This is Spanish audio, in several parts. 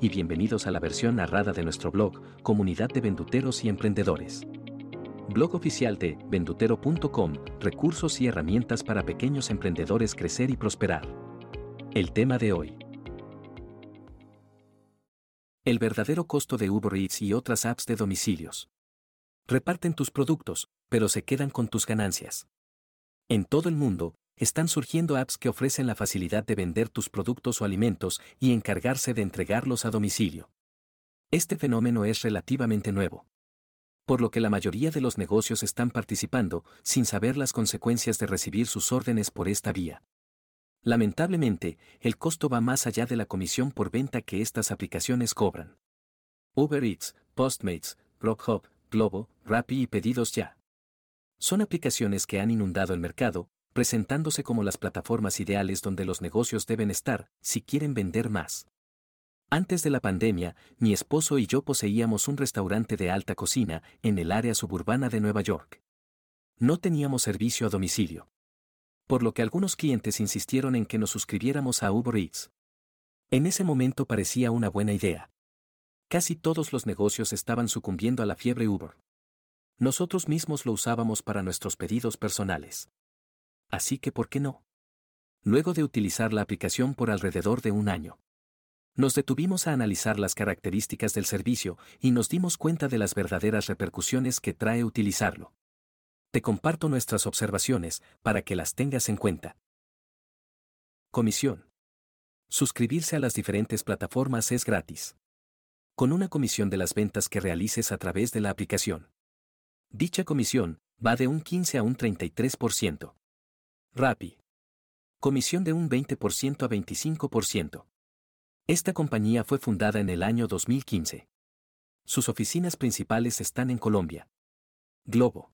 y bienvenidos a la versión narrada de nuestro blog, Comunidad de Venduteros y Emprendedores. Blog oficial de vendutero.com, recursos y herramientas para pequeños emprendedores crecer y prosperar. El tema de hoy. El verdadero costo de Uber Eats y otras apps de domicilios. Reparten tus productos, pero se quedan con tus ganancias. En todo el mundo, están surgiendo apps que ofrecen la facilidad de vender tus productos o alimentos y encargarse de entregarlos a domicilio. Este fenómeno es relativamente nuevo. Por lo que la mayoría de los negocios están participando sin saber las consecuencias de recibir sus órdenes por esta vía. Lamentablemente, el costo va más allá de la comisión por venta que estas aplicaciones cobran. Uber Eats, Postmates, Grubhub, Globo, Rappi y Pedidos Ya. Son aplicaciones que han inundado el mercado, presentándose como las plataformas ideales donde los negocios deben estar, si quieren vender más. Antes de la pandemia, mi esposo y yo poseíamos un restaurante de alta cocina en el área suburbana de Nueva York. No teníamos servicio a domicilio. Por lo que algunos clientes insistieron en que nos suscribiéramos a Uber Eats. En ese momento parecía una buena idea. Casi todos los negocios estaban sucumbiendo a la fiebre Uber. Nosotros mismos lo usábamos para nuestros pedidos personales. Así que, ¿por qué no? Luego de utilizar la aplicación por alrededor de un año. Nos detuvimos a analizar las características del servicio y nos dimos cuenta de las verdaderas repercusiones que trae utilizarlo. Te comparto nuestras observaciones para que las tengas en cuenta. Comisión. Suscribirse a las diferentes plataformas es gratis. Con una comisión de las ventas que realices a través de la aplicación. Dicha comisión va de un 15 a un 33%. Rappi. Comisión de un 20% a 25%. Esta compañía fue fundada en el año 2015. Sus oficinas principales están en Colombia. Globo.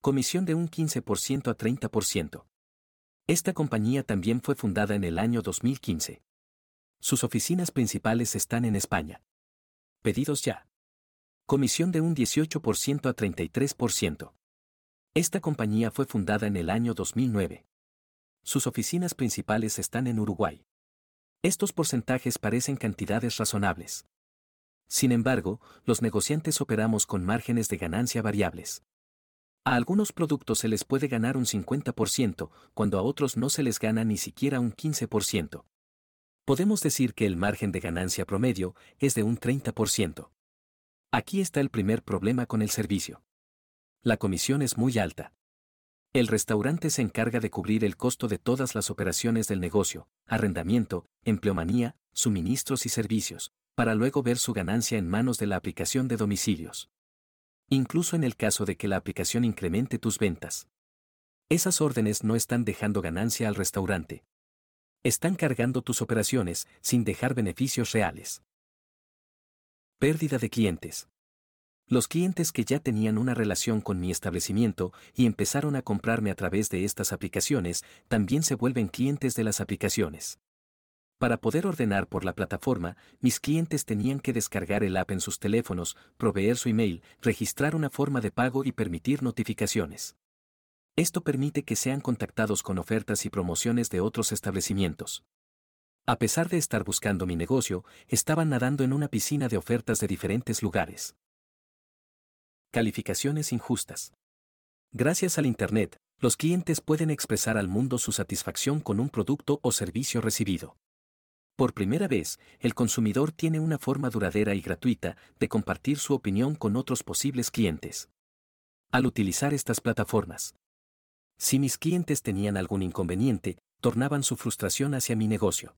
Comisión de un 15% a 30%. Esta compañía también fue fundada en el año 2015. Sus oficinas principales están en España. Pedidos ya. Comisión de un 18% a 33%. Esta compañía fue fundada en el año 2009. Sus oficinas principales están en Uruguay. Estos porcentajes parecen cantidades razonables. Sin embargo, los negociantes operamos con márgenes de ganancia variables. A algunos productos se les puede ganar un 50%, cuando a otros no se les gana ni siquiera un 15%. Podemos decir que el margen de ganancia promedio es de un 30%. Aquí está el primer problema con el servicio. La comisión es muy alta. El restaurante se encarga de cubrir el costo de todas las operaciones del negocio, arrendamiento, empleomanía, suministros y servicios, para luego ver su ganancia en manos de la aplicación de domicilios. Incluso en el caso de que la aplicación incremente tus ventas. Esas órdenes no están dejando ganancia al restaurante. Están cargando tus operaciones sin dejar beneficios reales. Pérdida de clientes. Los clientes que ya tenían una relación con mi establecimiento y empezaron a comprarme a través de estas aplicaciones, también se vuelven clientes de las aplicaciones. Para poder ordenar por la plataforma, mis clientes tenían que descargar el app en sus teléfonos, proveer su email, registrar una forma de pago y permitir notificaciones. Esto permite que sean contactados con ofertas y promociones de otros establecimientos. A pesar de estar buscando mi negocio, estaban nadando en una piscina de ofertas de diferentes lugares. Calificaciones injustas. Gracias al Internet, los clientes pueden expresar al mundo su satisfacción con un producto o servicio recibido. Por primera vez, el consumidor tiene una forma duradera y gratuita de compartir su opinión con otros posibles clientes. Al utilizar estas plataformas, si mis clientes tenían algún inconveniente, tornaban su frustración hacia mi negocio.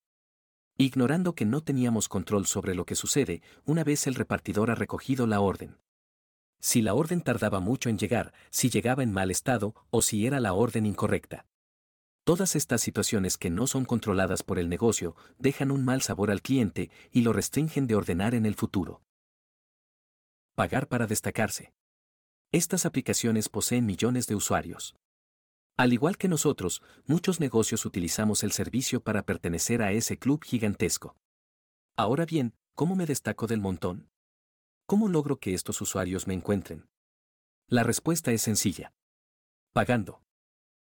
Ignorando que no teníamos control sobre lo que sucede una vez el repartidor ha recogido la orden si la orden tardaba mucho en llegar, si llegaba en mal estado o si era la orden incorrecta. Todas estas situaciones que no son controladas por el negocio dejan un mal sabor al cliente y lo restringen de ordenar en el futuro. Pagar para destacarse. Estas aplicaciones poseen millones de usuarios. Al igual que nosotros, muchos negocios utilizamos el servicio para pertenecer a ese club gigantesco. Ahora bien, ¿cómo me destaco del montón? ¿Cómo logro que estos usuarios me encuentren? La respuesta es sencilla. Pagando.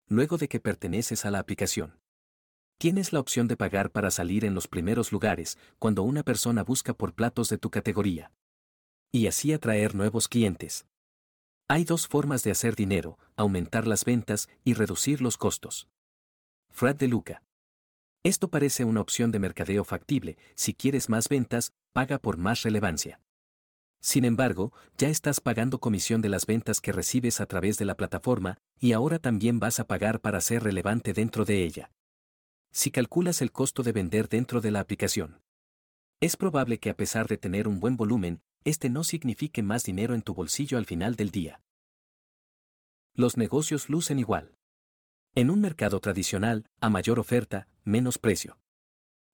Luego de que perteneces a la aplicación. Tienes la opción de pagar para salir en los primeros lugares cuando una persona busca por platos de tu categoría. Y así atraer nuevos clientes. Hay dos formas de hacer dinero, aumentar las ventas y reducir los costos. Fred de Luca. Esto parece una opción de mercadeo factible, si quieres más ventas, paga por más relevancia. Sin embargo, ya estás pagando comisión de las ventas que recibes a través de la plataforma, y ahora también vas a pagar para ser relevante dentro de ella. Si calculas el costo de vender dentro de la aplicación, es probable que a pesar de tener un buen volumen, este no signifique más dinero en tu bolsillo al final del día. Los negocios lucen igual. En un mercado tradicional, a mayor oferta, menos precio.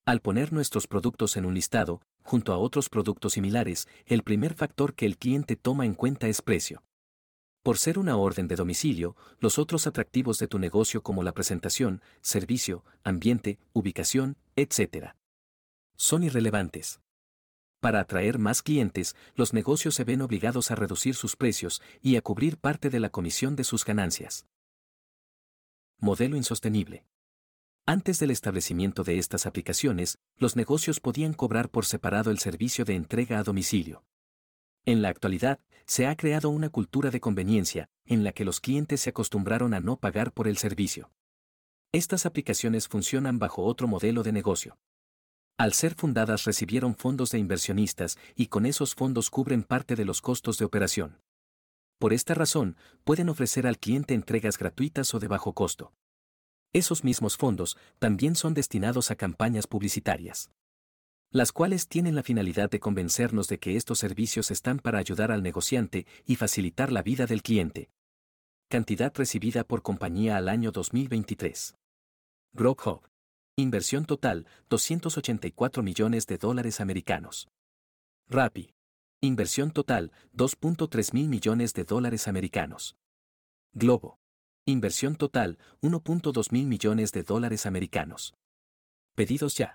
Al poner nuestros productos en un listado, junto a otros productos similares, el primer factor que el cliente toma en cuenta es precio. Por ser una orden de domicilio, los otros atractivos de tu negocio como la presentación, servicio, ambiente, ubicación, etc. son irrelevantes. Para atraer más clientes, los negocios se ven obligados a reducir sus precios y a cubrir parte de la comisión de sus ganancias. Modelo insostenible. Antes del establecimiento de estas aplicaciones, los negocios podían cobrar por separado el servicio de entrega a domicilio. En la actualidad, se ha creado una cultura de conveniencia, en la que los clientes se acostumbraron a no pagar por el servicio. Estas aplicaciones funcionan bajo otro modelo de negocio. Al ser fundadas recibieron fondos de inversionistas y con esos fondos cubren parte de los costos de operación. Por esta razón, pueden ofrecer al cliente entregas gratuitas o de bajo costo. Esos mismos fondos también son destinados a campañas publicitarias, las cuales tienen la finalidad de convencernos de que estos servicios están para ayudar al negociante y facilitar la vida del cliente. Cantidad recibida por compañía al año 2023. Growhub. Inversión total, 284 millones de dólares americanos. Rappi. Inversión total, 2.3 mil millones de dólares americanos. Globo. Inversión total, 1.2 mil millones de dólares americanos. Pedidos ya.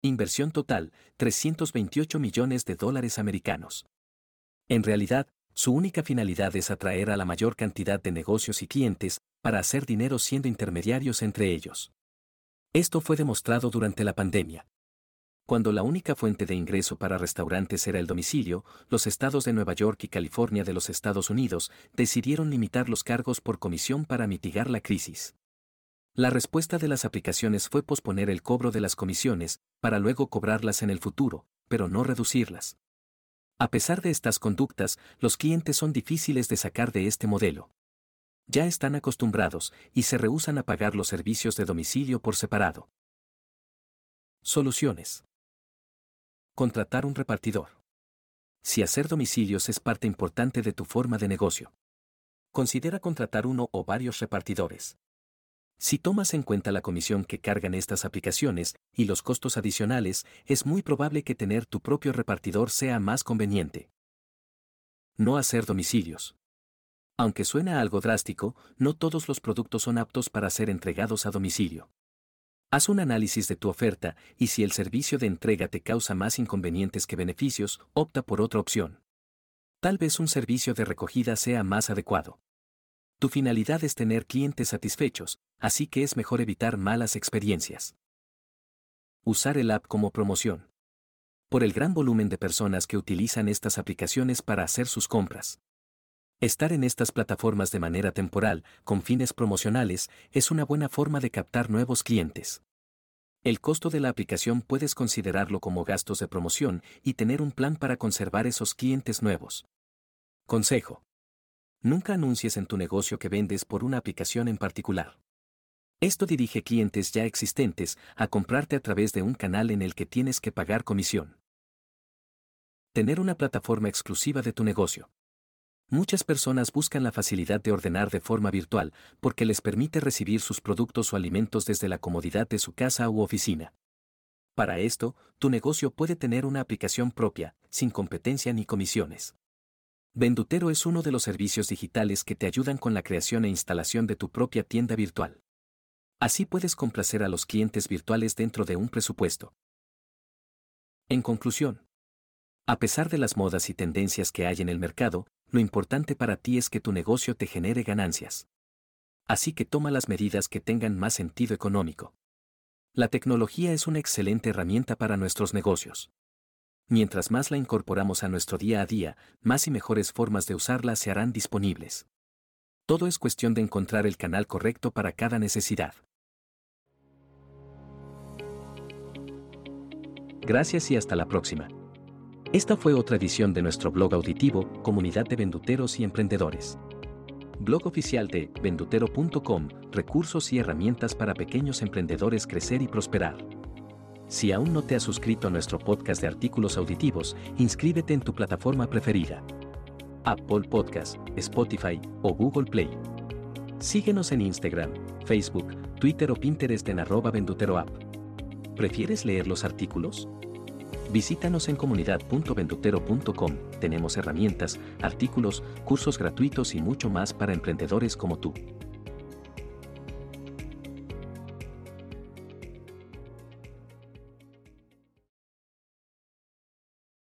Inversión total, 328 millones de dólares americanos. En realidad, su única finalidad es atraer a la mayor cantidad de negocios y clientes, para hacer dinero siendo intermediarios entre ellos. Esto fue demostrado durante la pandemia. Cuando la única fuente de ingreso para restaurantes era el domicilio, los estados de Nueva York y California de los Estados Unidos decidieron limitar los cargos por comisión para mitigar la crisis. La respuesta de las aplicaciones fue posponer el cobro de las comisiones, para luego cobrarlas en el futuro, pero no reducirlas. A pesar de estas conductas, los clientes son difíciles de sacar de este modelo ya están acostumbrados y se rehúsan a pagar los servicios de domicilio por separado. Soluciones. Contratar un repartidor. Si hacer domicilios es parte importante de tu forma de negocio, considera contratar uno o varios repartidores. Si tomas en cuenta la comisión que cargan estas aplicaciones y los costos adicionales, es muy probable que tener tu propio repartidor sea más conveniente. No hacer domicilios. Aunque suena algo drástico, no todos los productos son aptos para ser entregados a domicilio. Haz un análisis de tu oferta y si el servicio de entrega te causa más inconvenientes que beneficios, opta por otra opción. Tal vez un servicio de recogida sea más adecuado. Tu finalidad es tener clientes satisfechos, así que es mejor evitar malas experiencias. Usar el app como promoción. Por el gran volumen de personas que utilizan estas aplicaciones para hacer sus compras. Estar en estas plataformas de manera temporal, con fines promocionales, es una buena forma de captar nuevos clientes. El costo de la aplicación puedes considerarlo como gastos de promoción y tener un plan para conservar esos clientes nuevos. Consejo. Nunca anuncies en tu negocio que vendes por una aplicación en particular. Esto dirige clientes ya existentes a comprarte a través de un canal en el que tienes que pagar comisión. Tener una plataforma exclusiva de tu negocio. Muchas personas buscan la facilidad de ordenar de forma virtual porque les permite recibir sus productos o alimentos desde la comodidad de su casa u oficina. Para esto, tu negocio puede tener una aplicación propia, sin competencia ni comisiones. Vendutero es uno de los servicios digitales que te ayudan con la creación e instalación de tu propia tienda virtual. Así puedes complacer a los clientes virtuales dentro de un presupuesto. En conclusión, a pesar de las modas y tendencias que hay en el mercado, lo importante para ti es que tu negocio te genere ganancias. Así que toma las medidas que tengan más sentido económico. La tecnología es una excelente herramienta para nuestros negocios. Mientras más la incorporamos a nuestro día a día, más y mejores formas de usarla se harán disponibles. Todo es cuestión de encontrar el canal correcto para cada necesidad. Gracias y hasta la próxima. Esta fue otra edición de nuestro blog auditivo, Comunidad de Venduteros y Emprendedores. Blog oficial de vendutero.com, recursos y herramientas para pequeños emprendedores crecer y prosperar. Si aún no te has suscrito a nuestro podcast de artículos auditivos, inscríbete en tu plataforma preferida. Apple Podcast, Spotify o Google Play. Síguenos en Instagram, Facebook, Twitter o Pinterest en arroba venduteroapp. ¿Prefieres leer los artículos? Visítanos en comunidad.ventutero.com. Tenemos herramientas, artículos, cursos gratuitos y mucho más para emprendedores como tú.